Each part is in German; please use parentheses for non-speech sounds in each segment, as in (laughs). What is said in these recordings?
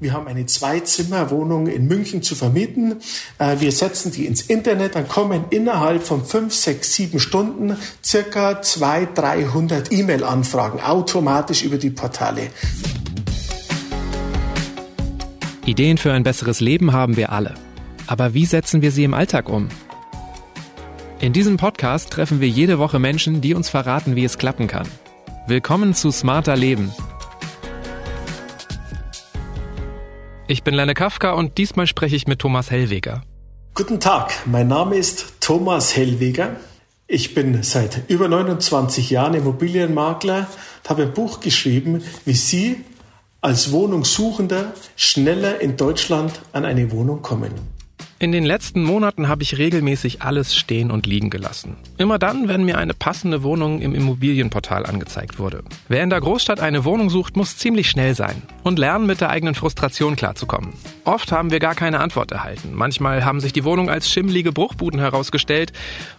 Wir haben eine Zwei-Zimmer-Wohnung in München zu vermieten. Äh, wir setzen die ins Internet, dann kommen innerhalb von fünf, sechs, sieben Stunden circa 200, 300 E-Mail-Anfragen automatisch über die Portale. Ideen für ein besseres Leben haben wir alle. Aber wie setzen wir sie im Alltag um? In diesem Podcast treffen wir jede Woche Menschen, die uns verraten, wie es klappen kann. Willkommen zu Smarter Leben Ich bin Lenne Kafka und diesmal spreche ich mit Thomas Hellweger. Guten Tag, mein Name ist Thomas Hellweger. Ich bin seit über 29 Jahren Immobilienmakler und habe ein Buch geschrieben, wie Sie als Wohnungssuchender schneller in Deutschland an eine Wohnung kommen. In den letzten Monaten habe ich regelmäßig alles stehen und liegen gelassen. Immer dann, wenn mir eine passende Wohnung im Immobilienportal angezeigt wurde. Wer in der Großstadt eine Wohnung sucht, muss ziemlich schnell sein und lernen, mit der eigenen Frustration klarzukommen. Oft haben wir gar keine Antwort erhalten. Manchmal haben sich die Wohnungen als schimmlige Bruchbuden herausgestellt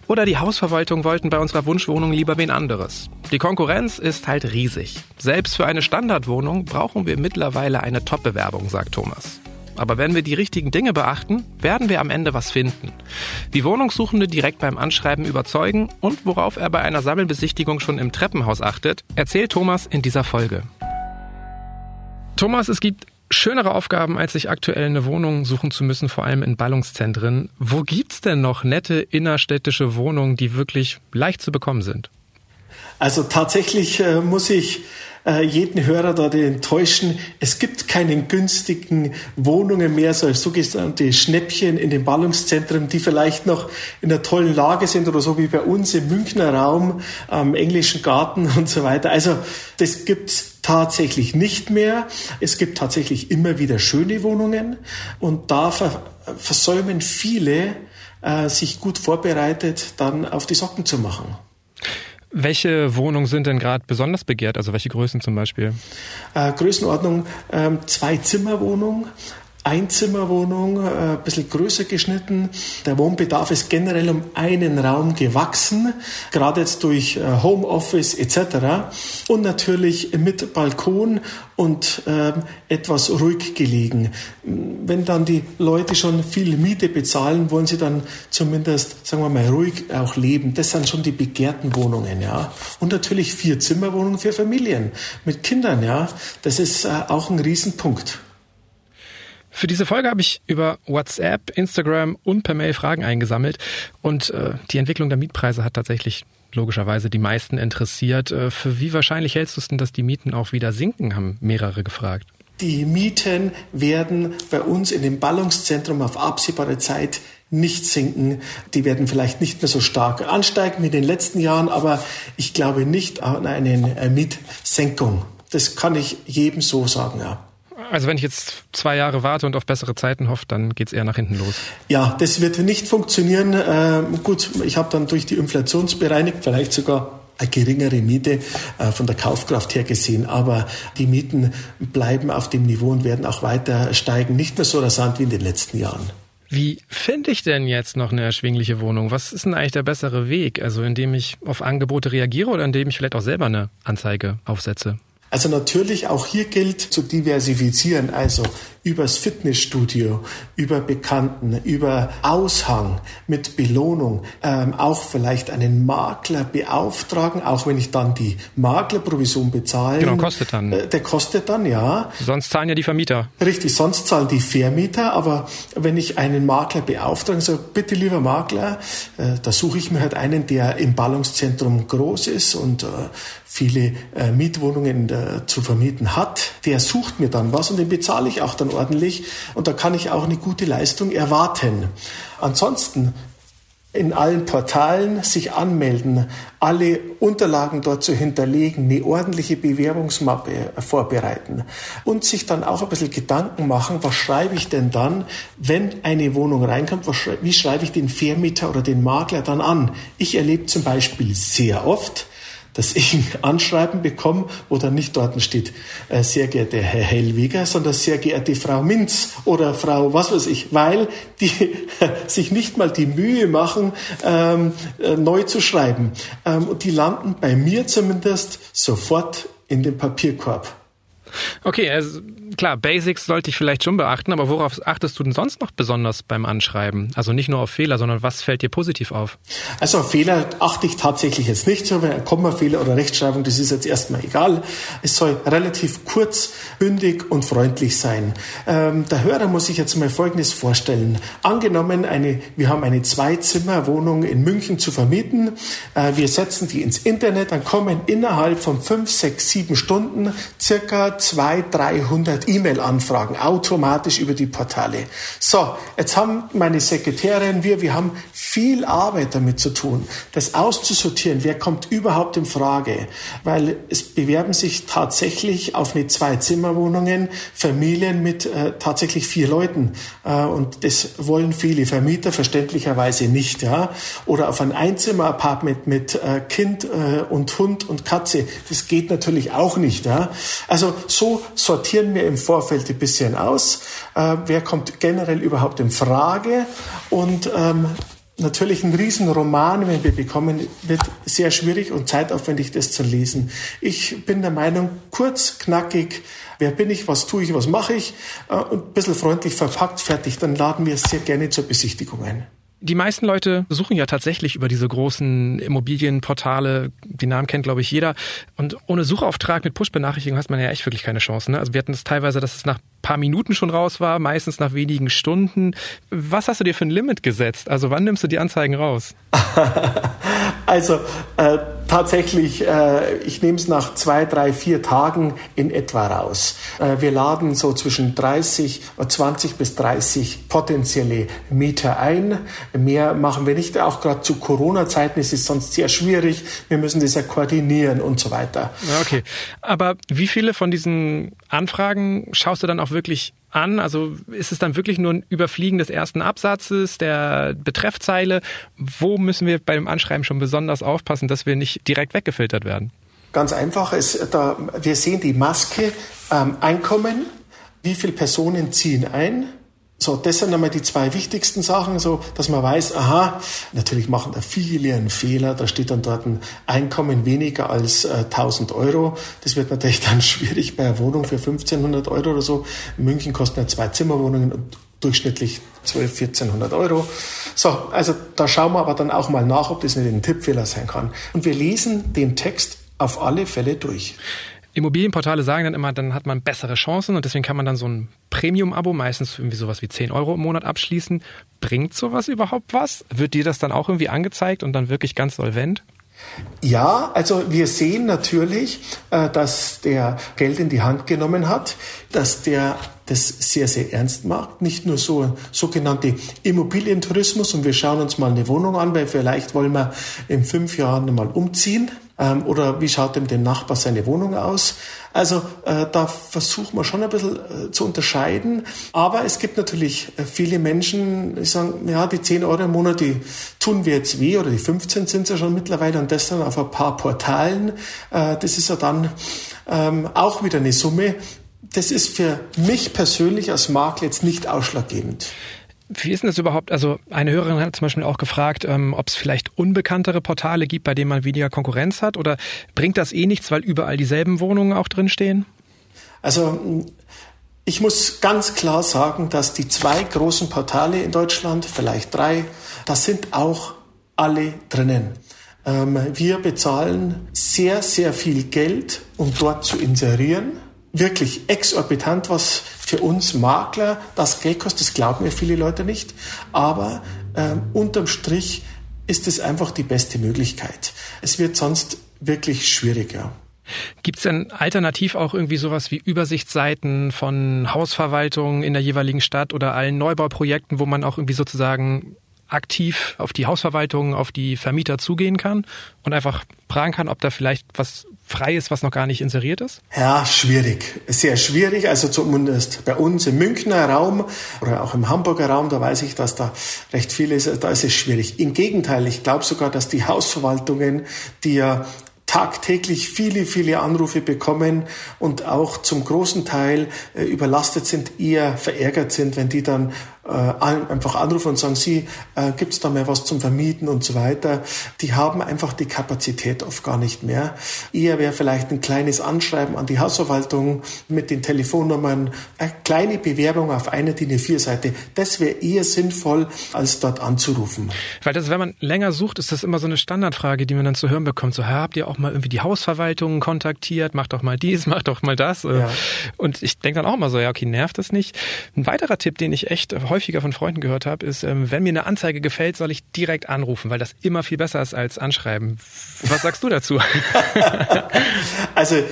oder die Hausverwaltung wollten bei unserer Wunschwohnung lieber wen anderes. Die Konkurrenz ist halt riesig. Selbst für eine Standardwohnung brauchen wir mittlerweile eine Top-Bewerbung, sagt Thomas. Aber wenn wir die richtigen Dinge beachten, werden wir am Ende was finden. Wie Wohnungssuchende direkt beim Anschreiben überzeugen und worauf er bei einer Sammelbesichtigung schon im Treppenhaus achtet, erzählt Thomas in dieser Folge. Thomas, es gibt schönere Aufgaben, als sich aktuell eine Wohnung suchen zu müssen, vor allem in Ballungszentren. Wo gibt's denn noch nette innerstädtische Wohnungen, die wirklich leicht zu bekommen sind? Also tatsächlich äh, muss ich äh, jeden Hörer da enttäuschen. Es gibt keine günstigen Wohnungen mehr, so sogenannte Schnäppchen in den Ballungszentren, die vielleicht noch in einer tollen Lage sind oder so wie bei uns im Münchner Raum, am englischen Garten (laughs) und so weiter. Also das gibt's tatsächlich nicht mehr. Es gibt tatsächlich immer wieder schöne Wohnungen und da versäumen viele, äh, sich gut vorbereitet dann auf die Socken zu machen. Welche Wohnungen sind denn gerade besonders begehrt? Also welche Größen zum Beispiel? Äh, Größenordnung ähm, zwei Zimmerwohnung, Einzimmerwohnung, äh, ein bisschen größer geschnitten. Der Wohnbedarf ist generell um einen Raum gewachsen, gerade jetzt durch äh, Homeoffice etc. Und natürlich mit Balkon und äh, etwas ruhig gelegen. Wenn dann die Leute schon viel Miete bezahlen, wollen sie dann zumindest, sagen wir mal, ruhig auch leben. Das sind schon die begehrten Wohnungen, ja. Und natürlich vier Zimmerwohnungen für Familien mit Kindern, ja. Das ist äh, auch ein Riesenpunkt. Für diese Folge habe ich über WhatsApp, Instagram und per Mail Fragen eingesammelt und äh, die Entwicklung der Mietpreise hat tatsächlich logischerweise die meisten interessiert. Äh, für wie wahrscheinlich hältst du es denn, dass die Mieten auch wieder sinken, haben mehrere gefragt. Die Mieten werden bei uns in dem Ballungszentrum auf absehbare Zeit nicht sinken. Die werden vielleicht nicht mehr so stark ansteigen wie in den letzten Jahren, aber ich glaube nicht an eine äh, Mietsenkung. Das kann ich jedem so sagen, ja. Also wenn ich jetzt zwei Jahre warte und auf bessere Zeiten hoffe, dann geht's eher nach hinten los. Ja, das wird nicht funktionieren. Äh, gut, ich habe dann durch die Inflationsbereinigt vielleicht sogar eine geringere Miete äh, von der Kaufkraft her gesehen, aber die Mieten bleiben auf dem Niveau und werden auch weiter steigen, nicht mehr so rasant wie in den letzten Jahren. Wie finde ich denn jetzt noch eine erschwingliche Wohnung? Was ist denn eigentlich der bessere Weg? Also indem ich auf Angebote reagiere oder indem ich vielleicht auch selber eine Anzeige aufsetze? Also natürlich auch hier gilt zu diversifizieren, also übers Fitnessstudio, über Bekannten, über Aushang mit Belohnung, ähm, auch vielleicht einen Makler beauftragen, auch wenn ich dann die Maklerprovision bezahle. Genau, kostet dann. Äh, der kostet dann, ja. Sonst zahlen ja die Vermieter. Richtig, sonst zahlen die Vermieter, aber wenn ich einen Makler beauftrage, so bitte lieber Makler, äh, da suche ich mir halt einen, der im Ballungszentrum groß ist und äh, viele äh, Mietwohnungen äh, zu vermieten hat, der sucht mir dann was und den bezahle ich auch dann ordentlich und da kann ich auch eine gute Leistung erwarten. Ansonsten in allen Portalen sich anmelden, alle Unterlagen dort zu hinterlegen, eine ordentliche Bewerbungsmappe vorbereiten und sich dann auch ein bisschen Gedanken machen, was schreibe ich denn dann, wenn eine Wohnung reinkommt, wie schreibe ich den Vermieter oder den Makler dann an. Ich erlebe zum Beispiel sehr oft, dass ich ein Anschreiben bekomme, wo dann nicht dort steht, äh, sehr geehrter Herr Hellweger, sondern sehr geehrte Frau Minz oder Frau was weiß ich, weil die (laughs) sich nicht mal die Mühe machen, ähm, äh, neu zu schreiben. Ähm, und die landen bei mir zumindest sofort in den Papierkorb. Okay, also klar, Basics sollte ich vielleicht schon beachten, aber worauf achtest du denn sonst noch besonders beim Anschreiben? Also nicht nur auf Fehler, sondern was fällt dir positiv auf? Also auf Fehler achte ich tatsächlich jetzt nicht so, ein Kommafehler oder Rechtschreibung, das ist jetzt erstmal egal. Es soll relativ kurz, bündig und freundlich sein. Ähm, der Hörer muss sich jetzt mal Folgendes vorstellen. Angenommen, eine, wir haben eine Zwei-Zimmer-Wohnung in München zu vermieten. Äh, wir setzen die ins Internet, dann kommen innerhalb von fünf, sechs, sieben Stunden circa zwei, 300 E-Mail-Anfragen automatisch über die Portale. So, jetzt haben meine Sekretärin, wir, wir haben viel Arbeit damit zu tun, das auszusortieren. Wer kommt überhaupt in Frage? Weil es bewerben sich tatsächlich auf eine Zwei-Zimmer-Wohnungen Familien mit äh, tatsächlich vier Leuten. Äh, und das wollen viele Vermieter verständlicherweise nicht, ja. Oder auf ein Einzimmer-Apartment mit äh, Kind äh, und Hund und Katze. Das geht natürlich auch nicht, ja. Also so sortieren wir im Vorfeld ein bisschen aus, äh, wer kommt generell überhaupt in Frage und ähm, natürlich ein Riesenroman, wenn wir bekommen, wird sehr schwierig und zeitaufwendig, das zu lesen. Ich bin der Meinung, kurz, knackig, wer bin ich, was tue ich, was mache ich äh, und ein bisschen freundlich verpackt, fertig, dann laden wir es sehr gerne zur Besichtigung ein. Die meisten Leute suchen ja tatsächlich über diese großen Immobilienportale. Die Namen kennt, glaube ich, jeder. Und ohne Suchauftrag mit Push-Benachrichtigung hast man ja echt wirklich keine Chance. Ne? Also wir hatten es teilweise, dass es nach paar Minuten schon raus war, meistens nach wenigen Stunden. Was hast du dir für ein Limit gesetzt? Also wann nimmst du die Anzeigen raus? (laughs) also äh, tatsächlich, äh, ich nehme es nach zwei, drei, vier Tagen in etwa raus. Äh, wir laden so zwischen 30, 20 bis 30 potenzielle Mieter ein. Mehr machen wir nicht. Auch gerade zu Corona-Zeiten ist es sonst sehr schwierig. Wir müssen das ja koordinieren und so weiter. Okay. Aber wie viele von diesen Anfragen schaust du dann auch wirklich an? Also ist es dann wirklich nur ein Überfliegen des ersten Absatzes, der Betreffzeile? Wo müssen wir beim Anschreiben schon besonders aufpassen, dass wir nicht direkt weggefiltert werden? Ganz einfach, es, da, wir sehen die Maske ähm, Einkommen, wie viele Personen ziehen ein, so, das sind einmal die zwei wichtigsten Sachen, so, dass man weiß, aha, natürlich machen da viele einen Fehler, da steht dann dort ein Einkommen weniger als äh, 1000 Euro. Das wird natürlich (laughs) dann schwierig bei einer Wohnung für 1500 Euro oder so. In München kosten ja zwei Zimmerwohnungen und durchschnittlich 12, 1400 Euro. So, also da schauen wir aber dann auch mal nach, ob das nicht ein Tippfehler sein kann. Und wir lesen den Text auf alle Fälle durch. Immobilienportale sagen dann immer, dann hat man bessere Chancen und deswegen kann man dann so ein Premium-Abo, meistens irgendwie sowas wie 10 Euro im Monat abschließen. Bringt sowas überhaupt was? Wird dir das dann auch irgendwie angezeigt und dann wirklich ganz solvent? Ja, also wir sehen natürlich, äh, dass der Geld in die Hand genommen hat, dass der das sehr, sehr ernst macht. Nicht nur so sogenannte Immobilientourismus und wir schauen uns mal eine Wohnung an, weil vielleicht wollen wir in fünf Jahren mal umziehen. Ähm, oder wie schaut dem den Nachbar seine Wohnung aus? Also äh, da versuchen wir schon ein bisschen äh, zu unterscheiden. Aber es gibt natürlich äh, viele Menschen, die sagen, ja, die 10 Euro im Monat, die tun wir jetzt weh oder die 15 sind es ja schon mittlerweile und das dann auf ein paar Portalen. Äh, das ist ja dann ähm, auch wieder eine Summe. Das ist für mich persönlich als Makler jetzt nicht ausschlaggebend. Wie ist denn das überhaupt? Also eine Hörerin hat zum Beispiel auch gefragt, ähm, ob es vielleicht unbekanntere Portale gibt, bei denen man weniger Konkurrenz hat oder bringt das eh nichts, weil überall dieselben Wohnungen auch drinstehen? Also ich muss ganz klar sagen, dass die zwei großen Portale in Deutschland, vielleicht drei, das sind auch alle drinnen. Ähm, wir bezahlen sehr, sehr viel Geld, um dort zu inserieren wirklich exorbitant, was für uns Makler das Geld kostet. Das glauben mir viele Leute nicht. Aber ähm, unterm Strich ist es einfach die beste Möglichkeit. Es wird sonst wirklich schwieriger. Gibt es denn alternativ auch irgendwie sowas wie Übersichtsseiten von Hausverwaltungen in der jeweiligen Stadt oder allen Neubauprojekten, wo man auch irgendwie sozusagen aktiv auf die Hausverwaltung, auf die Vermieter zugehen kann und einfach fragen kann, ob da vielleicht was frei ist, was noch gar nicht inseriert ist? Ja, schwierig. Sehr schwierig. Also zumindest bei uns im Münchner Raum oder auch im Hamburger Raum, da weiß ich, dass da recht viel ist. Da ist es schwierig. Im Gegenteil, ich glaube sogar, dass die Hausverwaltungen, die ja tagtäglich viele, viele Anrufe bekommen und auch zum großen Teil äh, überlastet sind, eher verärgert sind, wenn die dann äh, einfach anrufen und sagen, Sie, äh, gibt es da mal was zum Vermieten und so weiter. Die haben einfach die Kapazität oft gar nicht mehr. Eher wäre vielleicht ein kleines Anschreiben an die Hausverwaltung mit den Telefonnummern, eine kleine Bewerbung auf eine DIN A4-Seite. Das wäre eher sinnvoll, als dort anzurufen. Weil das, wenn man länger sucht, ist das immer so eine Standardfrage, die man dann zu hören bekommt. So, habt ihr auch mal irgendwie die Hausverwaltung kontaktiert? Macht doch mal dies, (laughs) macht doch mal das. Ja. Und ich denke dann auch mal so, ja, okay, nervt das nicht? Ein weiterer Tipp, den ich echt häufiger von Freunden gehört habe, ist, ähm, wenn mir eine Anzeige gefällt, soll ich direkt anrufen, weil das immer viel besser ist als anschreiben. Was sagst du dazu? (laughs) also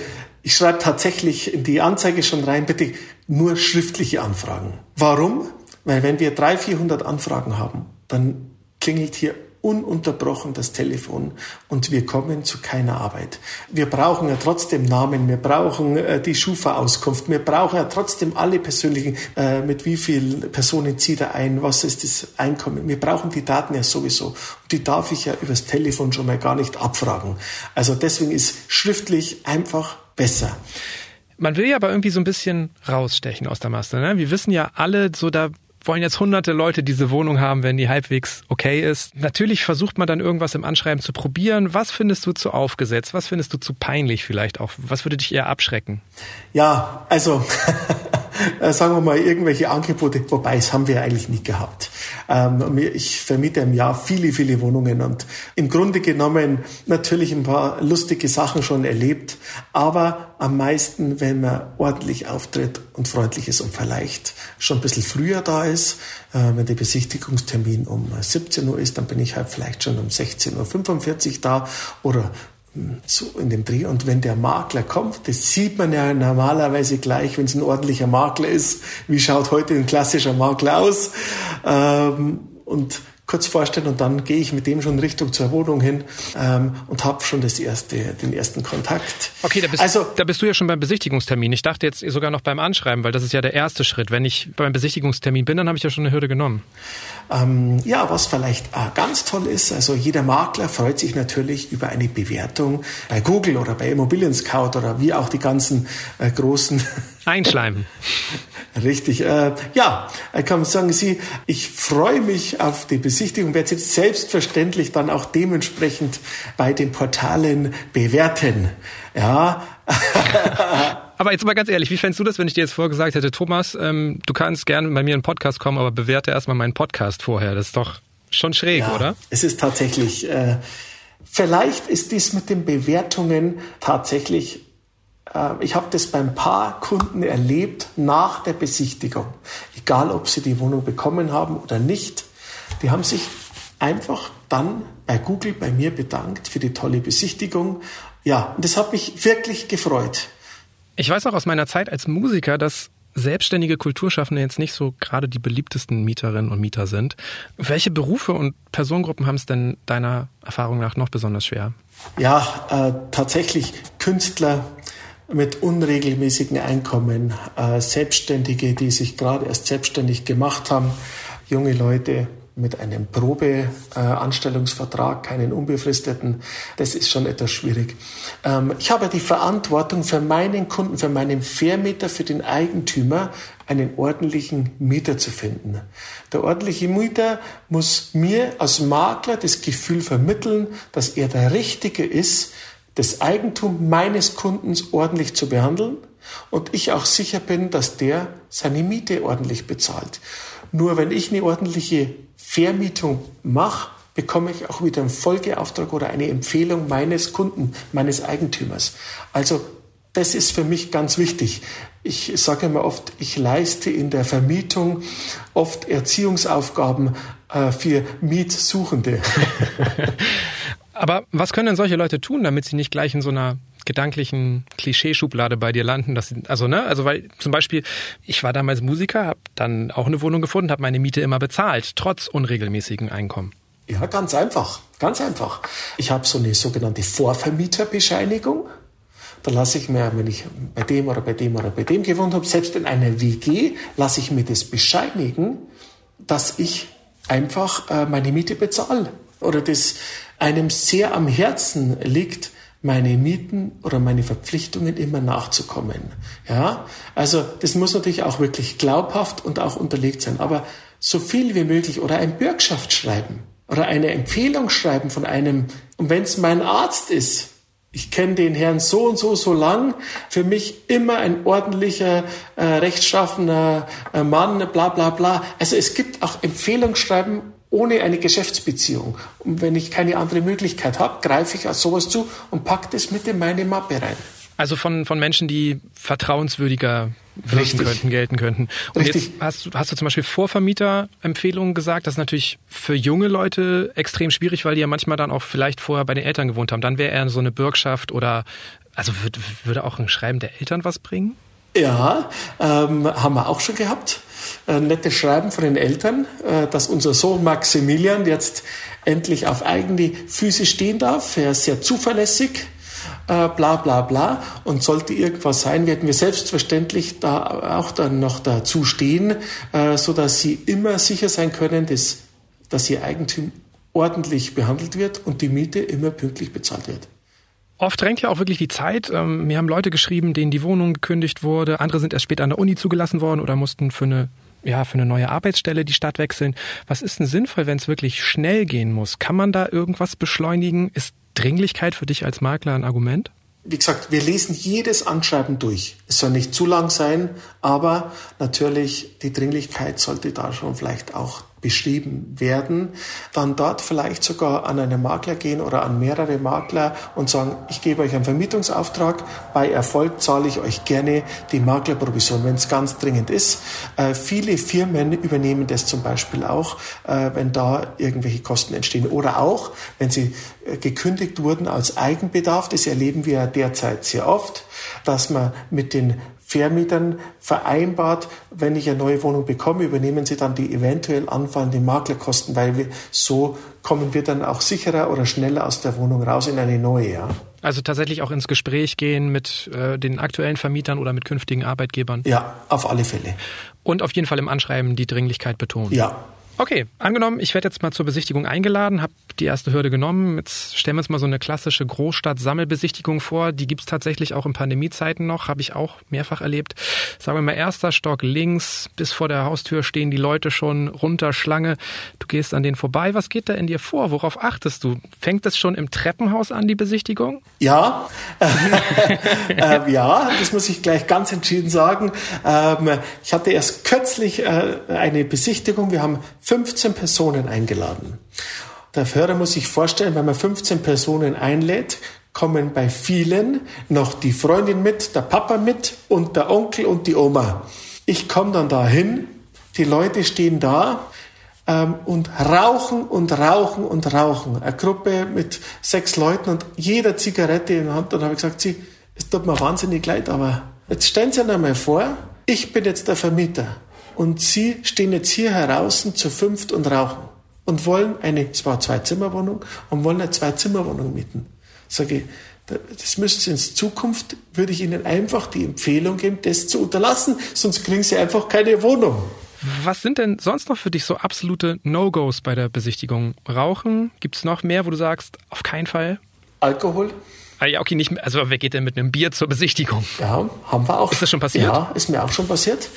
ich schreibe tatsächlich in die Anzeige schon rein, bitte nur schriftliche Anfragen. Warum? Weil wenn wir 300, 400 Anfragen haben, dann klingelt hier ununterbrochen das Telefon und wir kommen zu keiner Arbeit. Wir brauchen ja trotzdem Namen, wir brauchen äh, die Schufa-Auskunft, wir brauchen ja trotzdem alle persönlichen, äh, mit wie vielen Personen zieht er ein, was ist das Einkommen. Wir brauchen die Daten ja sowieso. Und die darf ich ja übers Telefon schon mal gar nicht abfragen. Also deswegen ist schriftlich einfach besser. Man will ja aber irgendwie so ein bisschen rausstechen aus der Masse. Ne? Wir wissen ja alle, so da wollen jetzt hunderte Leute diese Wohnung haben, wenn die halbwegs okay ist. Natürlich versucht man dann irgendwas im Anschreiben zu probieren. Was findest du zu aufgesetzt? Was findest du zu peinlich vielleicht auch? Was würde dich eher abschrecken? Ja, also (laughs) Äh, sagen wir mal, irgendwelche Angebote, wobei es haben wir eigentlich nie gehabt. Ähm, ich vermiete im Jahr viele, viele Wohnungen und im Grunde genommen natürlich ein paar lustige Sachen schon erlebt, aber am meisten, wenn man ordentlich auftritt und freundlich ist und vielleicht schon ein bisschen früher da ist. Äh, wenn der Besichtigungstermin um 17 Uhr ist, dann bin ich halt vielleicht schon um 16.45 Uhr da oder so in dem Dreh. Und wenn der Makler kommt, das sieht man ja normalerweise gleich, wenn es ein ordentlicher Makler ist. Wie schaut heute ein klassischer Makler aus? Ähm, und kurz vorstellen und dann gehe ich mit dem schon Richtung zur Wohnung hin ähm, und habe schon das erste, den ersten Kontakt. Okay, da bist, also, da bist du ja schon beim Besichtigungstermin. Ich dachte jetzt sogar noch beim Anschreiben, weil das ist ja der erste Schritt. Wenn ich beim Besichtigungstermin bin, dann habe ich ja schon eine Hürde genommen. Ähm, ja, was vielleicht äh, ganz toll ist, also jeder Makler freut sich natürlich über eine Bewertung bei Google oder bei Immobilien Scout oder wie auch die ganzen äh, großen (laughs) Einschleimen. Richtig. Äh, ja, ich kann sagen Sie, ich freue mich auf die Besichtigung, werde jetzt selbstverständlich dann auch dementsprechend bei den Portalen bewerten. Ja. (laughs) aber jetzt mal ganz ehrlich, wie fändest du das, wenn ich dir jetzt vorgesagt hätte, Thomas, ähm, du kannst gerne bei mir in einen Podcast kommen, aber bewerte erstmal meinen Podcast vorher. Das ist doch schon schräg, ja, oder? Es ist tatsächlich, äh, vielleicht ist dies mit den Bewertungen tatsächlich ich habe das beim paar Kunden erlebt nach der Besichtigung. Egal, ob sie die Wohnung bekommen haben oder nicht. Die haben sich einfach dann bei Google bei mir bedankt für die tolle Besichtigung. Ja, und das hat mich wirklich gefreut. Ich weiß auch aus meiner Zeit als Musiker, dass selbstständige Kulturschaffende jetzt nicht so gerade die beliebtesten Mieterinnen und Mieter sind. Welche Berufe und Personengruppen haben es denn deiner Erfahrung nach noch besonders schwer? Ja, äh, tatsächlich Künstler, mit unregelmäßigen Einkommen, äh, Selbstständige, die sich gerade erst selbstständig gemacht haben, junge Leute mit einem Probeanstellungsvertrag, keinen unbefristeten, das ist schon etwas schwierig. Ähm, ich habe die Verantwortung für meinen Kunden, für meinen Vermieter, für den Eigentümer, einen ordentlichen Mieter zu finden. Der ordentliche Mieter muss mir als Makler das Gefühl vermitteln, dass er der Richtige ist, das Eigentum meines Kundens ordentlich zu behandeln und ich auch sicher bin, dass der seine Miete ordentlich bezahlt. Nur wenn ich eine ordentliche Vermietung mache, bekomme ich auch wieder einen Folgeauftrag oder eine Empfehlung meines Kunden, meines Eigentümers. Also das ist für mich ganz wichtig. Ich sage immer oft, ich leiste in der Vermietung oft Erziehungsaufgaben äh, für Mietsuchende. (laughs) Aber was können denn solche Leute tun, damit sie nicht gleich in so einer gedanklichen Klischeeschublade bei dir landen, dass sie, also ne, also weil zum Beispiel ich war damals Musiker, habe dann auch eine Wohnung gefunden, habe meine Miete immer bezahlt, trotz unregelmäßigen Einkommen. Ja, ganz einfach, ganz einfach. Ich habe so eine sogenannte Vorvermieterbescheinigung. Da lasse ich mir, wenn ich bei dem oder bei dem oder bei dem gewohnt habe, selbst in einer WG, lasse ich mir das bescheinigen, dass ich einfach äh, meine Miete bezahle. Oder das einem sehr am Herzen liegt, meine Mieten oder meine Verpflichtungen immer nachzukommen. Ja, also das muss natürlich auch wirklich glaubhaft und auch unterlegt sein. Aber so viel wie möglich oder ein Bürgschaft schreiben oder eine Empfehlung schreiben von einem, und wenn es mein Arzt ist, ich kenne den Herrn so und so so lang, für mich immer ein ordentlicher, äh, rechtschaffener äh, Mann, bla bla bla. Also es gibt auch Empfehlungsschreiben ohne eine Geschäftsbeziehung. Und wenn ich keine andere Möglichkeit habe, greife ich auf sowas zu und packe das mit in meine Mappe rein. Also von, von Menschen, die vertrauenswürdiger wirken könnten, gelten könnten. Und Richtig. jetzt hast du, hast du zum Beispiel Vorvermieter-Empfehlungen gesagt. Das ist natürlich für junge Leute extrem schwierig, weil die ja manchmal dann auch vielleicht vorher bei den Eltern gewohnt haben. Dann wäre eher so eine Bürgschaft oder, also würde, würde auch ein Schreiben der Eltern was bringen? Ja, ähm, haben wir auch schon gehabt. Ein nettes Schreiben von den Eltern, äh, dass unser Sohn Maximilian jetzt endlich auf eigene Füße stehen darf. Er ist sehr zuverlässig äh, bla bla bla. Und sollte irgendwas sein, werden wir selbstverständlich da auch dann noch dazu stehen, äh, so dass Sie immer sicher sein können, dass, dass Ihr Eigentum ordentlich behandelt wird und die Miete immer pünktlich bezahlt wird. Oft drängt ja auch wirklich die Zeit. Ähm, mir haben Leute geschrieben, denen die Wohnung gekündigt wurde. Andere sind erst später an der Uni zugelassen worden oder mussten für eine ja, für eine neue Arbeitsstelle die Stadt wechseln. Was ist denn sinnvoll, wenn es wirklich schnell gehen muss? Kann man da irgendwas beschleunigen? Ist Dringlichkeit für dich als Makler ein Argument? Wie gesagt, wir lesen jedes Anschreiben durch. Es soll nicht zu lang sein, aber natürlich die Dringlichkeit sollte da schon vielleicht auch beschrieben werden, dann dort vielleicht sogar an einen Makler gehen oder an mehrere Makler und sagen, ich gebe euch einen Vermietungsauftrag, bei Erfolg zahle ich euch gerne die Maklerprovision, wenn es ganz dringend ist. Äh, viele Firmen übernehmen das zum Beispiel auch, äh, wenn da irgendwelche Kosten entstehen oder auch, wenn sie äh, gekündigt wurden als Eigenbedarf, das erleben wir derzeit sehr oft, dass man mit den Vermietern vereinbart, wenn ich eine neue Wohnung bekomme, übernehmen sie dann die eventuell anfallenden Maklerkosten, weil wir, so kommen wir dann auch sicherer oder schneller aus der Wohnung raus in eine neue. Ja. Also tatsächlich auch ins Gespräch gehen mit äh, den aktuellen Vermietern oder mit künftigen Arbeitgebern. Ja, auf alle Fälle. Und auf jeden Fall im Anschreiben die Dringlichkeit betonen. Ja, Okay, angenommen, ich werde jetzt mal zur Besichtigung eingeladen, habe die erste Hürde genommen. Jetzt stellen wir uns mal so eine klassische Großstadt-Sammelbesichtigung vor. Die gibt's tatsächlich auch in Pandemiezeiten noch, habe ich auch mehrfach erlebt. Sagen wir mal, erster Stock links, bis vor der Haustür stehen die Leute schon runter Schlange. Du gehst an denen vorbei. Was geht da in dir vor? Worauf achtest du? Fängt es schon im Treppenhaus an, die Besichtigung? Ja, (laughs) äh, ja, das muss ich gleich ganz entschieden sagen. Ähm, ich hatte erst kürzlich äh, eine Besichtigung. Wir haben 15 Personen eingeladen. Der Hörer muss sich vorstellen, wenn man 15 Personen einlädt, kommen bei vielen noch die Freundin mit, der Papa mit und der Onkel und die Oma. Ich komme dann dahin, die Leute stehen da ähm, und rauchen und rauchen und rauchen. Eine Gruppe mit sechs Leuten und jeder Zigarette in der Hand. Dann habe ich gesagt, sie, es tut mir wahnsinnig leid, aber jetzt stellen Sie sich einmal vor, ich bin jetzt der Vermieter und Sie stehen jetzt hier heraus zu fünft und rauchen und wollen eine, es war eine Zwei-Zimmer-Wohnung, und wollen eine Zwei-Zimmer-Wohnung mieten. Sage ich, das müssen Sie in Zukunft, würde ich Ihnen einfach die Empfehlung geben, das zu unterlassen, sonst kriegen Sie einfach keine Wohnung. Was sind denn sonst noch für dich so absolute No-Gos bei der Besichtigung? Rauchen? Gibt es noch mehr, wo du sagst, auf keinen Fall? Alkohol? Ah, ja, okay, nicht, also wer geht denn mit einem Bier zur Besichtigung? Ja, haben wir auch. Ist das schon passiert? Ja, ist mir auch schon passiert.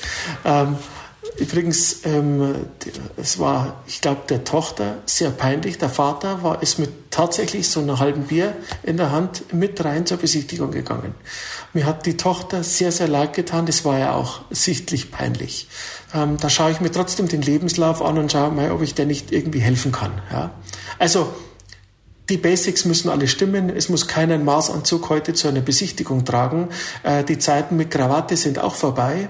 Ähm, Übrigens, ähm, es war, ich glaube, der Tochter sehr peinlich. Der Vater war ist mit tatsächlich so einem halben Bier in der Hand mit rein zur Besichtigung gegangen. Mir hat die Tochter sehr, sehr leid getan. Das war ja auch sichtlich peinlich. Ähm, da schaue ich mir trotzdem den Lebenslauf an und schaue mal, ob ich der nicht irgendwie helfen kann. Ja? Also die Basics müssen alle stimmen. Es muss keinen Maßanzug heute zu einer Besichtigung tragen. Äh, die Zeiten mit Krawatte sind auch vorbei.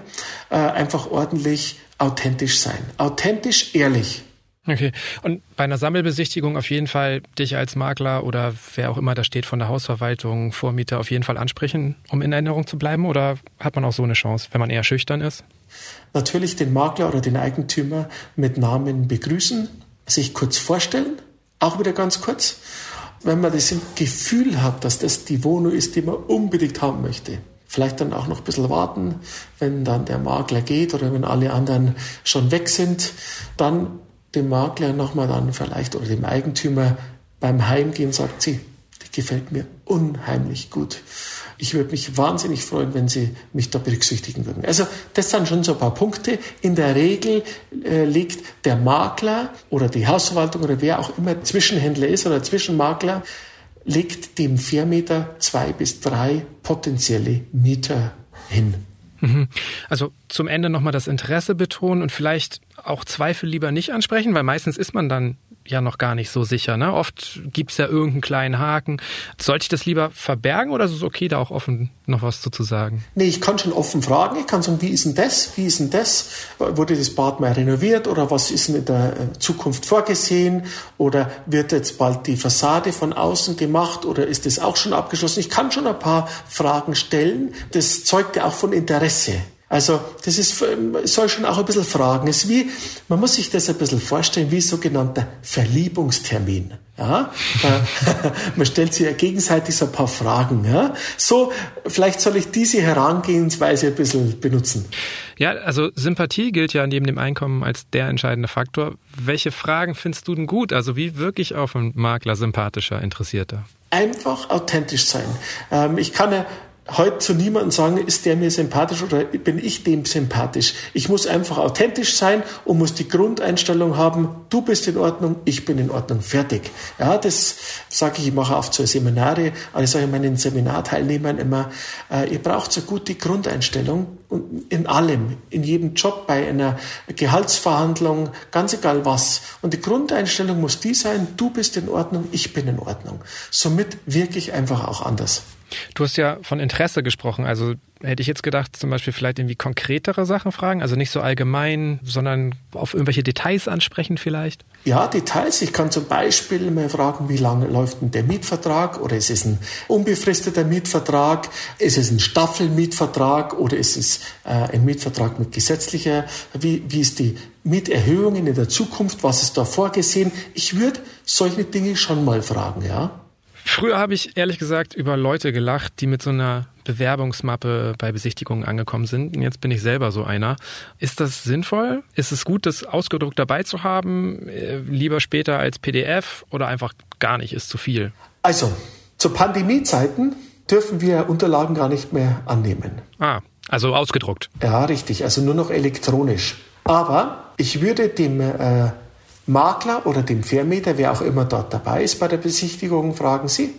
Äh, einfach ordentlich authentisch sein. Authentisch, ehrlich. Okay. Und bei einer Sammelbesichtigung auf jeden Fall dich als Makler oder wer auch immer da steht von der Hausverwaltung, Vormieter auf jeden Fall ansprechen, um in Erinnerung zu bleiben? Oder hat man auch so eine Chance, wenn man eher schüchtern ist? Natürlich den Makler oder den Eigentümer mit Namen begrüßen, sich kurz vorstellen, auch wieder ganz kurz, wenn man das Gefühl hat, dass das die Wohnung ist, die man unbedingt haben möchte vielleicht dann auch noch ein bisschen warten, wenn dann der Makler geht oder wenn alle anderen schon weg sind, dann dem Makler nochmal dann vielleicht oder dem Eigentümer beim Heimgehen sagt sie, die gefällt mir unheimlich gut. Ich würde mich wahnsinnig freuen, wenn Sie mich da berücksichtigen würden. Also das sind schon so ein paar Punkte. In der Regel äh, legt der Makler oder die Hausverwaltung oder wer auch immer Zwischenhändler ist oder Zwischenmakler, legt dem Vermieter zwei bis drei potenzielle Mieter hin. Mhm. Also zum Ende nochmal das Interesse betonen und vielleicht auch Zweifel lieber nicht ansprechen, weil meistens ist man dann ja noch gar nicht so sicher. Ne? Oft gibt's ja irgendeinen kleinen Haken. Sollte ich das lieber verbergen oder ist es okay, da auch offen noch was zu, zu sagen? Nee, ich kann schon offen fragen. Ich kann sagen, wie ist denn das? Wie ist denn das? Wurde das Bad mal renoviert oder was ist denn in der äh, Zukunft vorgesehen? Oder wird jetzt bald die Fassade von außen gemacht oder ist das auch schon abgeschlossen? Ich kann schon ein paar Fragen stellen. Das zeugt ja auch von Interesse. Also das ist, soll schon auch ein bisschen fragen. Es ist wie, man muss sich das ein bisschen vorstellen, wie sogenannter Verliebungstermin. Ja, (laughs) (laughs) man stellt sich ja gegenseitig so ein paar Fragen. Ja? So, vielleicht soll ich diese Herangehensweise ein bisschen benutzen. Ja, also Sympathie gilt ja neben dem Einkommen als der entscheidende Faktor. Welche Fragen findest du denn gut? Also wie wirklich auf einen Makler sympathischer, interessierter? Einfach authentisch sein. Ähm, ich kann ja heute zu niemandem sagen, ist der mir sympathisch oder bin ich dem sympathisch. Ich muss einfach authentisch sein und muss die Grundeinstellung haben, du bist in Ordnung, ich bin in Ordnung, fertig. Ja, das sage ich, ich mache oft so Seminare, aber ich sage meinen Seminarteilnehmern immer, äh, ihr braucht so gut die Grundeinstellung und in allem, in jedem Job, bei einer Gehaltsverhandlung, ganz egal was. Und die Grundeinstellung muss die sein, du bist in Ordnung, ich bin in Ordnung. Somit wirke ich einfach auch anders. Du hast ja von Interesse gesprochen. Also hätte ich jetzt gedacht, zum Beispiel vielleicht irgendwie konkretere Sachen fragen, also nicht so allgemein, sondern auf irgendwelche Details ansprechen vielleicht? Ja, Details. Ich kann zum Beispiel mal fragen, wie lange läuft denn der Mietvertrag oder ist es ein unbefristeter Mietvertrag? Ist es ein Staffelmietvertrag oder ist es äh, ein Mietvertrag mit gesetzlicher? Wie, wie ist die Mieterhöhung in der Zukunft? Was ist da vorgesehen? Ich würde solche Dinge schon mal fragen, ja. Früher habe ich ehrlich gesagt über Leute gelacht, die mit so einer Bewerbungsmappe bei Besichtigungen angekommen sind. Und jetzt bin ich selber so einer. Ist das sinnvoll? Ist es gut, das ausgedruckt dabei zu haben? Äh, lieber später als PDF oder einfach gar nicht, ist zu viel? Also, zu Pandemiezeiten dürfen wir Unterlagen gar nicht mehr annehmen. Ah, also ausgedruckt. Ja, richtig. Also nur noch elektronisch. Aber ich würde dem äh, Makler oder dem Vermieter, wer auch immer dort dabei ist bei der Besichtigung, fragen Sie,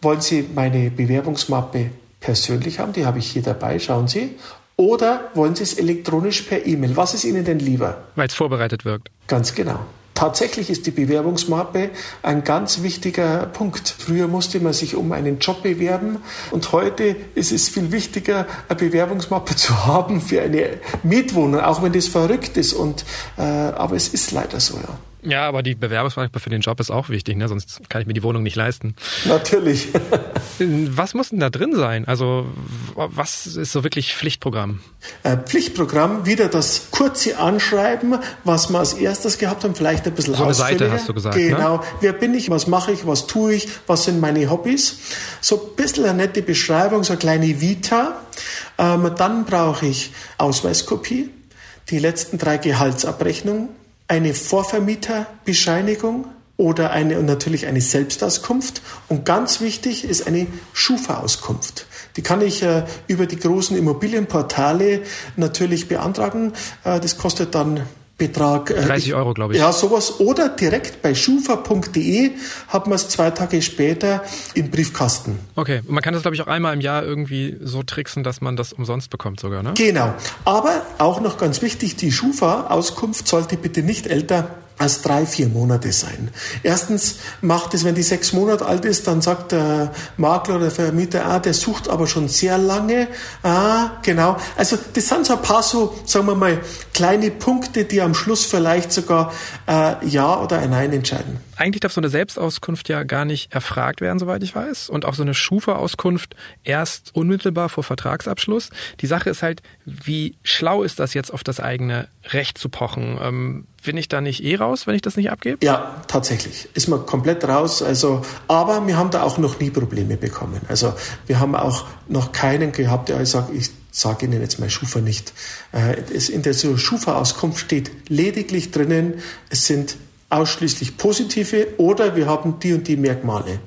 wollen Sie meine Bewerbungsmappe persönlich haben? Die habe ich hier dabei, schauen Sie. Oder wollen Sie es elektronisch per E-Mail? Was ist Ihnen denn lieber? Weil es vorbereitet wirkt. Ganz genau. Tatsächlich ist die Bewerbungsmappe ein ganz wichtiger Punkt. Früher musste man sich um einen Job bewerben und heute ist es viel wichtiger, eine Bewerbungsmappe (laughs) zu haben für eine Mietwohnung, auch wenn das verrückt ist. Und, äh, aber es ist leider so, ja. Ja, aber die Bewerbungsmappe für den Job ist auch wichtig, ne? sonst kann ich mir die Wohnung nicht leisten. Natürlich. (laughs) was muss denn da drin sein? Also was ist so wirklich Pflichtprogramm? Äh, Pflichtprogramm, wieder das kurze Anschreiben, was wir als erstes gehabt haben, vielleicht ein bisschen So eine Seite hast du gesagt. Ne? Genau. Ne? Wer bin ich? Was mache ich? Was tue ich? Was sind meine Hobbys? So ein bisschen eine nette Beschreibung, so eine kleine Vita. Ähm, dann brauche ich Ausweiskopie, die letzten drei Gehaltsabrechnungen eine Vorvermieterbescheinigung oder eine und natürlich eine Selbstauskunft. Und ganz wichtig ist eine Schufa-Auskunft. Die kann ich äh, über die großen Immobilienportale natürlich beantragen. Äh, das kostet dann Betrag. 30 äh, Euro, glaube ich. Ja, sowas. Oder direkt bei schufa.de hat man es zwei Tage später im Briefkasten. Okay, und man kann das, glaube ich, auch einmal im Jahr irgendwie so tricksen, dass man das umsonst bekommt sogar, ne? Genau. Aber auch noch ganz wichtig, die Schufa-Auskunft sollte bitte nicht älter als drei, vier Monate sein. Erstens macht es, wenn die sechs Monate alt ist, dann sagt der Makler oder der Vermieter, ah, der sucht aber schon sehr lange. Ah, genau. Also das sind so ein paar so, sagen wir mal, kleine Punkte, die am Schluss vielleicht sogar äh, Ja oder ein Nein entscheiden. Eigentlich darf so eine Selbstauskunft ja gar nicht erfragt werden, soweit ich weiß. Und auch so eine Schufa-Auskunft erst unmittelbar vor Vertragsabschluss. Die Sache ist halt, wie schlau ist das jetzt auf das eigene Recht zu pochen? Ähm, bin ich da nicht eh raus, wenn ich das nicht abgebe? Ja, tatsächlich. Ist man komplett raus. Also, aber wir haben da auch noch nie Probleme bekommen. Also wir haben auch noch keinen gehabt, der sagt, ich sage Ihnen jetzt mal Schufa nicht. Äh, in der Schufa-Auskunft steht lediglich drinnen, es sind ausschließlich positive oder wir haben die und die Merkmale.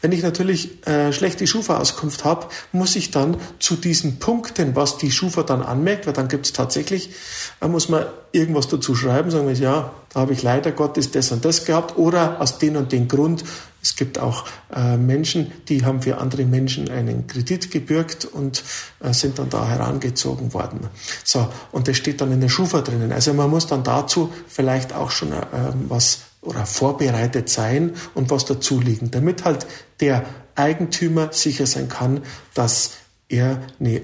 Wenn ich natürlich äh, schlechte Schufa-Auskunft habe, muss ich dann zu diesen Punkten, was die Schufa dann anmerkt, weil dann gibt es tatsächlich, da muss man irgendwas dazu schreiben, sagen wir, ja, da habe ich leider Gottes das und das gehabt oder aus den und den Grund. Es gibt auch äh, Menschen, die haben für andere Menschen einen Kredit gebürgt und äh, sind dann da herangezogen worden. So, und das steht dann in der Schufa drinnen. Also man muss dann dazu vielleicht auch schon äh, was oder vorbereitet sein und was dazu liegen, damit halt der Eigentümer sicher sein kann, dass er eine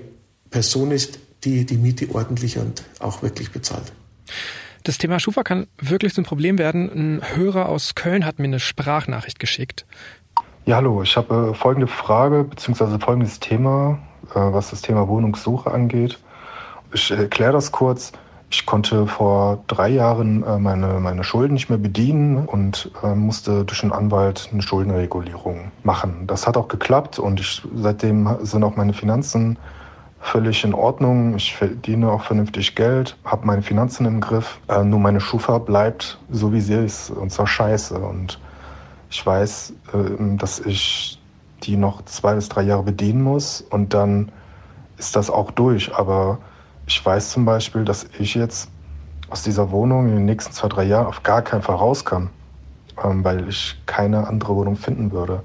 Person ist, die die Miete ordentlich und auch wirklich bezahlt. Das Thema Schufa kann wirklich zum Problem werden. Ein Hörer aus Köln hat mir eine Sprachnachricht geschickt. Ja, hallo, ich habe äh, folgende Frage bzw. folgendes Thema, äh, was das Thema Wohnungssuche angeht. Ich erkläre das kurz. Ich konnte vor drei Jahren äh, meine, meine Schulden nicht mehr bedienen und musste durch einen Anwalt eine Schuldenregulierung machen. Das hat auch geklappt und ich, seitdem sind auch meine Finanzen völlig in Ordnung. Ich verdiene auch vernünftig Geld, habe meine Finanzen im Griff. Äh, nur meine Schufa bleibt so, wie sie ist, und zwar scheiße. Und ich weiß, äh, dass ich die noch zwei bis drei Jahre bedienen muss und dann ist das auch durch. Aber ich weiß zum Beispiel, dass ich jetzt aus dieser Wohnung in den nächsten zwei, drei Jahren auf gar keinen Fall raus kann, ähm, weil ich keine andere Wohnung finden würde.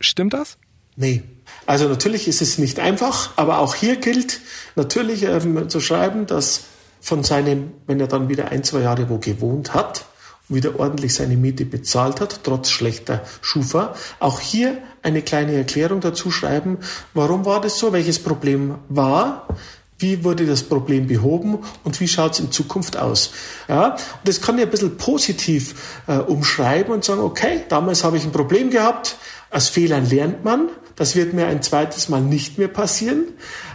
Stimmt das? Nee. Also natürlich ist es nicht einfach, aber auch hier gilt natürlich ähm, zu schreiben, dass von seinem, wenn er dann wieder ein, zwei Jahre wo gewohnt hat, wieder ordentlich seine Miete bezahlt hat, trotz schlechter Schufa. Auch hier eine kleine Erklärung dazu schreiben, warum war das so, welches Problem war, wie wurde das Problem behoben? Und wie schaut es in Zukunft aus. Ja, und das kann ich ein bisschen positiv äh, umschreiben und sagen, okay, damals habe ich ein Problem gehabt, aus Fehlern lernt man, das wird mir ein zweites Mal nicht mehr passieren.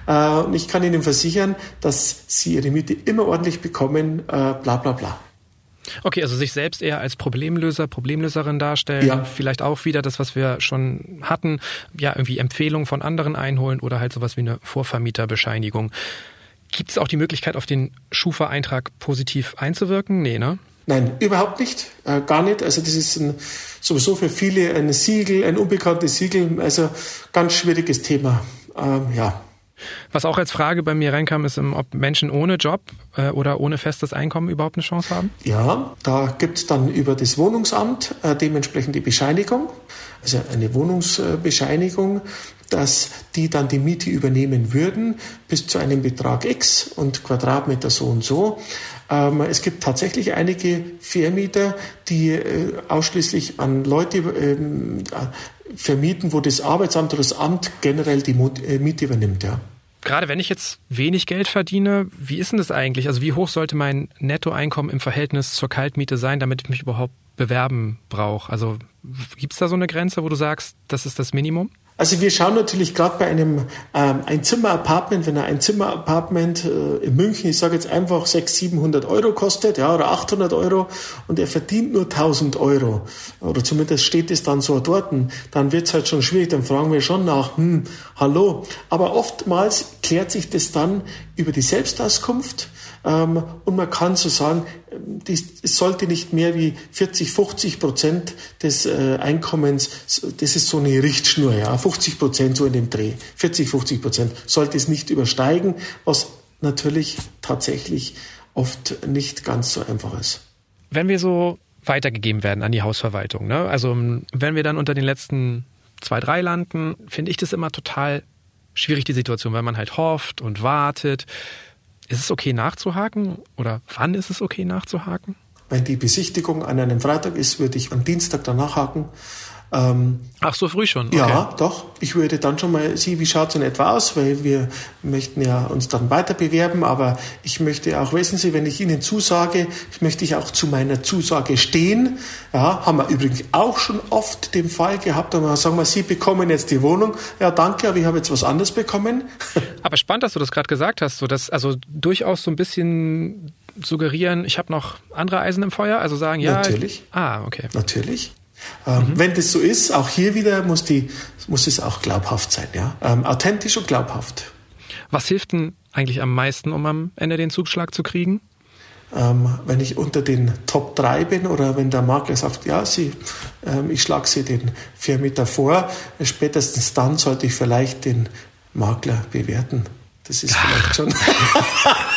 Äh, und ich kann Ihnen versichern, dass Sie Ihre Miete immer ordentlich bekommen, äh, bla bla bla. Okay, also sich selbst eher als Problemlöser, Problemlöserin darstellen. Ja. Vielleicht auch wieder das, was wir schon hatten. Ja, irgendwie Empfehlungen von anderen einholen oder halt sowas wie eine Vorvermieterbescheinigung. Gibt es auch die Möglichkeit, auf den Schufa-Eintrag positiv einzuwirken? Nee, ne? Nein, überhaupt nicht, äh, gar nicht. Also das ist ein, sowieso für viele ein Siegel, ein unbekanntes Siegel, also ganz schwieriges Thema. Ähm, ja. Was auch als Frage bei mir reinkam, ist, ähm, ob Menschen ohne Job äh, oder ohne festes Einkommen überhaupt eine Chance haben? Ja, da gibt es dann über das Wohnungsamt äh, dementsprechend die Bescheinigung, also eine Wohnungsbescheinigung, dass die dann die Miete übernehmen würden bis zu einem Betrag X und Quadratmeter so und so. Ähm, es gibt tatsächlich einige Vermieter, die äh, ausschließlich an Leute ähm, vermieten, wo das Arbeitsamt oder das Amt generell die äh, Miete übernimmt. Ja. Gerade wenn ich jetzt wenig Geld verdiene, wie ist denn das eigentlich? Also wie hoch sollte mein Nettoeinkommen im Verhältnis zur Kaltmiete sein, damit ich mich überhaupt bewerben brauche? Also gibt es da so eine Grenze, wo du sagst, das ist das Minimum? Also wir schauen natürlich gerade bei einem ähm, Einzimmer-Apartment, wenn ein Einzimmer-Apartment äh, in München, ich sage jetzt einfach 600, 700 Euro kostet, ja, oder 800 Euro und er verdient nur 1000 Euro, oder zumindest steht es dann so dort, dann wird es halt schon schwierig, dann fragen wir schon nach, hm, hallo. Aber oftmals klärt sich das dann über die Selbstauskunft, ähm, und man kann so sagen, es sollte nicht mehr wie 40, 50 Prozent des äh, Einkommens, das ist so eine Richtschnur, ja, 50 Prozent so in dem Dreh, 40, 50 Prozent sollte es nicht übersteigen, was natürlich tatsächlich oft nicht ganz so einfach ist. Wenn wir so weitergegeben werden an die Hausverwaltung, ne? also wenn wir dann unter den letzten zwei, drei landen, finde ich das immer total schwierig, die Situation, weil man halt hofft und wartet. Ist es okay nachzuhaken oder wann ist es okay nachzuhaken? Wenn die Besichtigung an einem Freitag ist, würde ich am Dienstag danach haken. Ähm, Ach, so früh schon? Okay. Ja, doch. Ich würde dann schon mal sehen, wie schaut es in etwa aus, weil wir möchten ja uns dann weiter bewerben, aber ich möchte auch, wissen Sie, wenn ich Ihnen zusage, möchte ich auch zu meiner Zusage stehen. Ja, haben wir übrigens auch schon oft den Fall gehabt, da sagen wir, Sie bekommen jetzt die Wohnung. Ja, danke, aber ich habe jetzt was anderes bekommen. (laughs) aber spannend, dass du das gerade gesagt hast, so dass also durchaus so ein bisschen suggerieren, ich habe noch andere Eisen im Feuer, also sagen, ja. Natürlich. ah, okay. Natürlich. Ähm, mhm. Wenn das so ist, auch hier wieder muss, die, muss es auch glaubhaft sein, ja. Ähm, authentisch und glaubhaft. Was hilft denn eigentlich am meisten, um am Ende den Zugschlag zu kriegen? ähm, wenn ich unter den Top 3 bin oder wenn der Makler sagt, ja, Sie, ähm, ich schlage Sie den Vermieter vor, spätestens dann sollte ich vielleicht den Makler bewerten. Das ist vielleicht schon. (laughs) (laughs)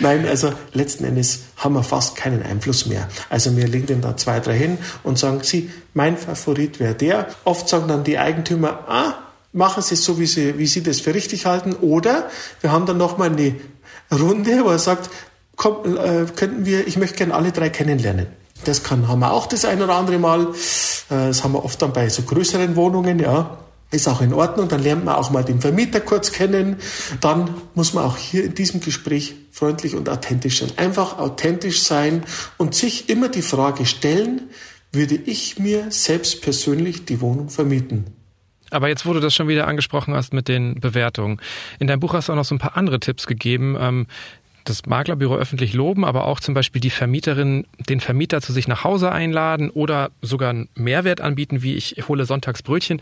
Nein, also letzten Endes haben wir fast keinen Einfluss mehr. Also wir legen den da zwei, drei hin und sagen, Sie, mein Favorit wäre der. Oft sagen dann die Eigentümer, ah, machen Sie es so, wie Sie, wie Sie das für richtig halten. Oder wir haben dann nochmal eine Runde, wo er sagt, komm, äh, könnten wir, ich möchte gerne alle drei kennenlernen. Das kann, haben wir auch das ein oder andere Mal. Äh, das haben wir oft dann bei so größeren Wohnungen, ja. Ist auch in Ordnung. Dann lernt man auch mal den Vermieter kurz kennen. Dann muss man auch hier in diesem Gespräch freundlich und authentisch sein. Einfach authentisch sein und sich immer die Frage stellen, würde ich mir selbst persönlich die Wohnung vermieten? Aber jetzt, du das schon wieder angesprochen hast mit den Bewertungen. In deinem Buch hast du auch noch so ein paar andere Tipps gegeben. Ähm, das Maklerbüro öffentlich loben, aber auch zum Beispiel die Vermieterin, den Vermieter zu sich nach Hause einladen oder sogar einen Mehrwert anbieten, wie ich hole sonntags Brötchen.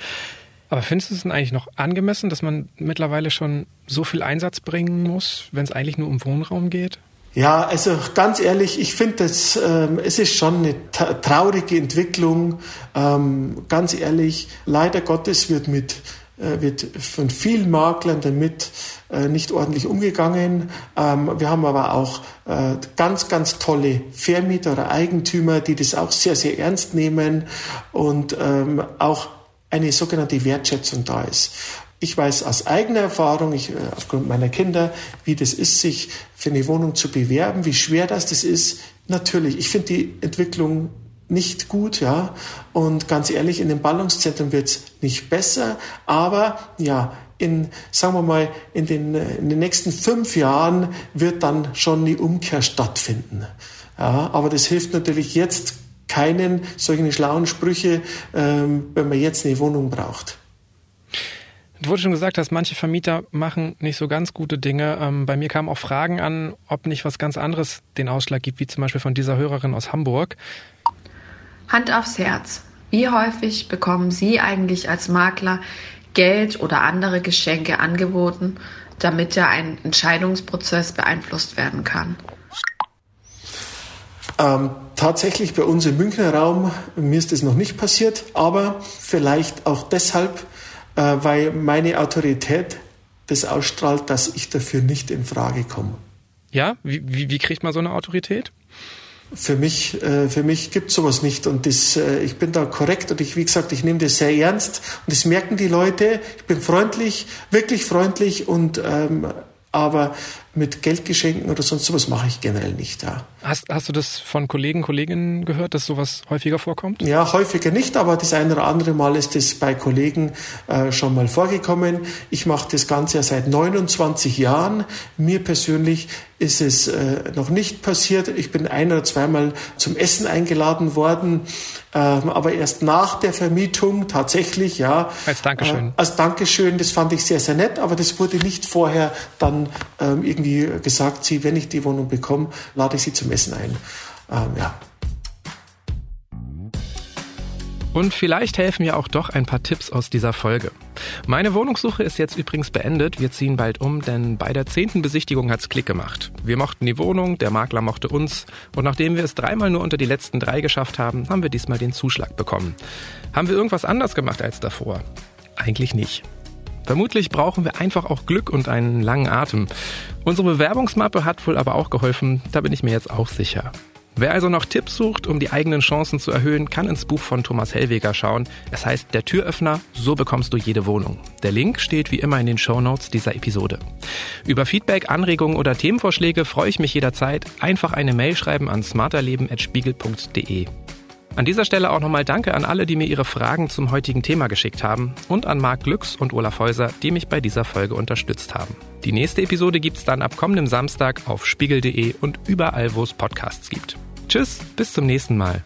Aber findest du es denn eigentlich noch angemessen, dass man mittlerweile schon so viel Einsatz bringen muss, wenn es eigentlich nur um Wohnraum geht? Ja, also ganz ehrlich, ich finde, ähm, es ist schon eine traurige Entwicklung. Ähm, ganz ehrlich, leider Gottes wird mit äh, wird von vielen Maklern damit äh, nicht ordentlich umgegangen. Ähm, wir haben aber auch äh, ganz, ganz tolle Vermieter oder Eigentümer, die das auch sehr, sehr ernst nehmen und ähm, auch eine sogenannte Wertschätzung da ist. Ich weiß aus eigener Erfahrung, ich, äh, aufgrund meiner Kinder, wie das ist, sich für eine Wohnung zu bewerben, wie schwer das, das ist. Natürlich, ich finde die Entwicklung nicht gut, ja. Und ganz ehrlich, in den Ballungszentren wird es nicht besser. Aber ja, in, sagen wir mal, in den, in den nächsten fünf Jahren wird dann schon die Umkehr stattfinden. Ja, aber das hilft natürlich jetzt keinen solchen schlauen Sprüche, ähm, wenn man jetzt eine Wohnung braucht. Du wurde schon gesagt hast, manche Vermieter machen nicht so ganz gute Dinge. Ähm, bei mir kamen auch Fragen an, ob nicht was ganz anderes den Ausschlag gibt, wie zum Beispiel von dieser Hörerin aus Hamburg. Hand aufs Herz. Wie häufig bekommen Sie eigentlich als Makler Geld oder andere Geschenke angeboten, damit ja ein Entscheidungsprozess beeinflusst werden kann? Ähm, tatsächlich bei uns im Münchner Raum, mir ist das noch nicht passiert, aber vielleicht auch deshalb, äh, weil meine Autorität das ausstrahlt, dass ich dafür nicht in Frage komme. Ja, wie, wie, wie kriegt man so eine Autorität? Für mich, äh, für mich gibt sowas nicht und das, äh, ich bin da korrekt und ich, wie gesagt, ich nehme das sehr ernst und das merken die Leute. Ich bin freundlich, wirklich freundlich und ähm, aber mit Geldgeschenken oder sonst sowas mache ich generell nicht. Ja. Hast, hast du das von Kollegen, Kolleginnen gehört, dass sowas häufiger vorkommt? Ja, häufiger nicht, aber das eine oder andere Mal ist das bei Kollegen äh, schon mal vorgekommen. Ich mache das Ganze ja seit 29 Jahren. Mir persönlich ist es äh, noch nicht passiert. Ich bin ein oder zweimal zum Essen eingeladen worden, ähm, aber erst nach der Vermietung tatsächlich, ja. Als Dankeschön. Äh, als Dankeschön, das fand ich sehr, sehr nett, aber das wurde nicht vorher dann ähm, irgendwie gesagt, sie, wenn ich die Wohnung bekomme, lade ich sie zum Essen ein. Ähm, ja. Und vielleicht helfen ja auch doch ein paar Tipps aus dieser Folge. Meine Wohnungssuche ist jetzt übrigens beendet. Wir ziehen bald um, denn bei der zehnten Besichtigung hat's Klick gemacht. Wir mochten die Wohnung, der Makler mochte uns und nachdem wir es dreimal nur unter die letzten drei geschafft haben, haben wir diesmal den Zuschlag bekommen. Haben wir irgendwas anders gemacht als davor? Eigentlich nicht. Vermutlich brauchen wir einfach auch Glück und einen langen Atem. Unsere Bewerbungsmappe hat wohl aber auch geholfen, da bin ich mir jetzt auch sicher. Wer also noch Tipps sucht, um die eigenen Chancen zu erhöhen, kann ins Buch von Thomas Hellweger schauen. Es heißt Der Türöffner, so bekommst du jede Wohnung. Der Link steht wie immer in den Show Notes dieser Episode. Über Feedback, Anregungen oder Themenvorschläge freue ich mich jederzeit. Einfach eine Mail schreiben an smarterleben.spiegel.de. An dieser Stelle auch nochmal Danke an alle, die mir ihre Fragen zum heutigen Thema geschickt haben und an Marc Glücks und Olaf Häuser, die mich bei dieser Folge unterstützt haben. Die nächste Episode gibt's dann ab kommendem Samstag auf spiegel.de und überall, wo es Podcasts gibt. Tschüss, bis zum nächsten Mal.